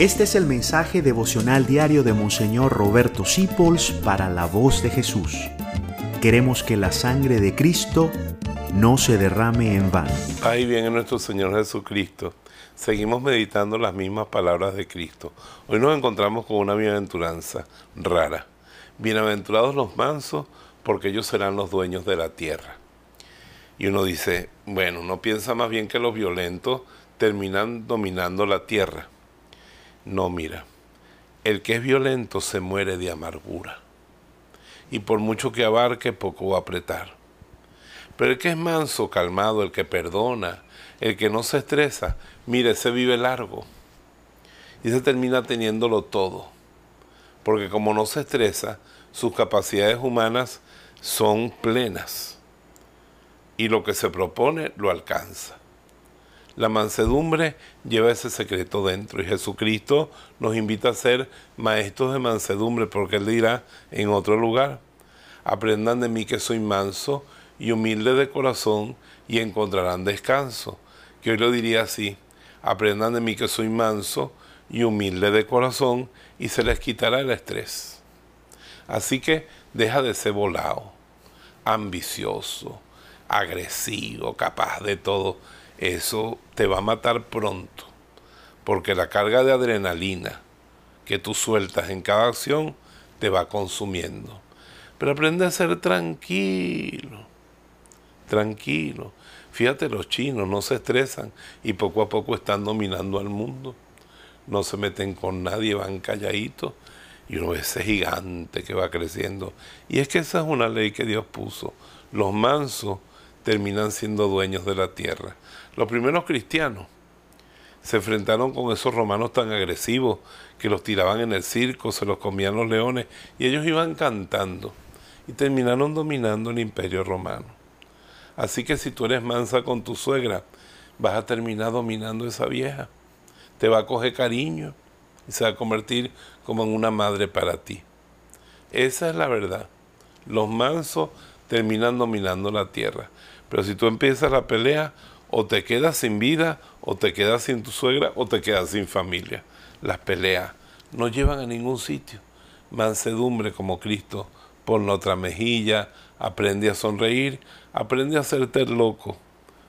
Este es el mensaje devocional diario de Monseñor Roberto Sipols para la voz de Jesús. Queremos que la sangre de Cristo no se derrame en vano. Ahí viene nuestro Señor Jesucristo. Seguimos meditando las mismas palabras de Cristo. Hoy nos encontramos con una bienaventuranza rara. Bienaventurados los mansos, porque ellos serán los dueños de la tierra. Y uno dice, bueno, uno piensa más bien que los violentos terminan dominando la tierra. No, mira, el que es violento se muere de amargura. Y por mucho que abarque, poco va a apretar. Pero el que es manso, calmado, el que perdona, el que no se estresa, mire, se vive largo. Y se termina teniéndolo todo. Porque como no se estresa, sus capacidades humanas son plenas. Y lo que se propone lo alcanza. La mansedumbre lleva ese secreto dentro y Jesucristo nos invita a ser maestros de mansedumbre porque Él dirá en otro lugar, aprendan de mí que soy manso y humilde de corazón y encontrarán descanso. Que hoy lo diría así, aprendan de mí que soy manso y humilde de corazón y se les quitará el estrés. Así que deja de ser volado, ambicioso, agresivo, capaz de todo eso te va a matar pronto, porque la carga de adrenalina que tú sueltas en cada acción te va consumiendo. Pero aprende a ser tranquilo, tranquilo. Fíjate, los chinos no se estresan y poco a poco están dominando al mundo. No se meten con nadie, van calladitos y uno ve ese gigante que va creciendo. Y es que esa es una ley que Dios puso. Los mansos terminan siendo dueños de la tierra. Los primeros cristianos se enfrentaron con esos romanos tan agresivos que los tiraban en el circo, se los comían los leones y ellos iban cantando y terminaron dominando el imperio romano. Así que si tú eres mansa con tu suegra, vas a terminar dominando esa vieja. Te va a coger cariño y se va a convertir como en una madre para ti. Esa es la verdad. Los mansos terminan dominando la tierra. Pero si tú empiezas la pelea, o te quedas sin vida, o te quedas sin tu suegra, o te quedas sin familia. Las peleas no llevan a ningún sitio. Mansedumbre como Cristo, la otra mejilla, aprende a sonreír, aprende a hacerte loco,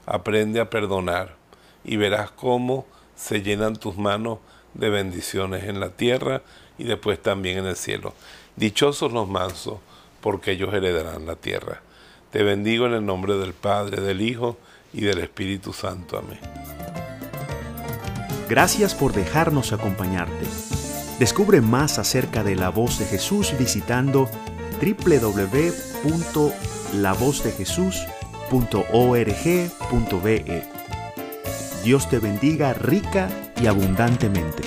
aprende a perdonar y verás cómo se llenan tus manos de bendiciones en la tierra y después también en el cielo. Dichosos los mansos, porque ellos heredarán la tierra. Te bendigo en el nombre del Padre, del Hijo y del Espíritu Santo. Amén. Gracias por dejarnos acompañarte. Descubre más acerca de la voz de Jesús visitando www.lavozdejesús.org.be. Dios te bendiga rica y abundantemente.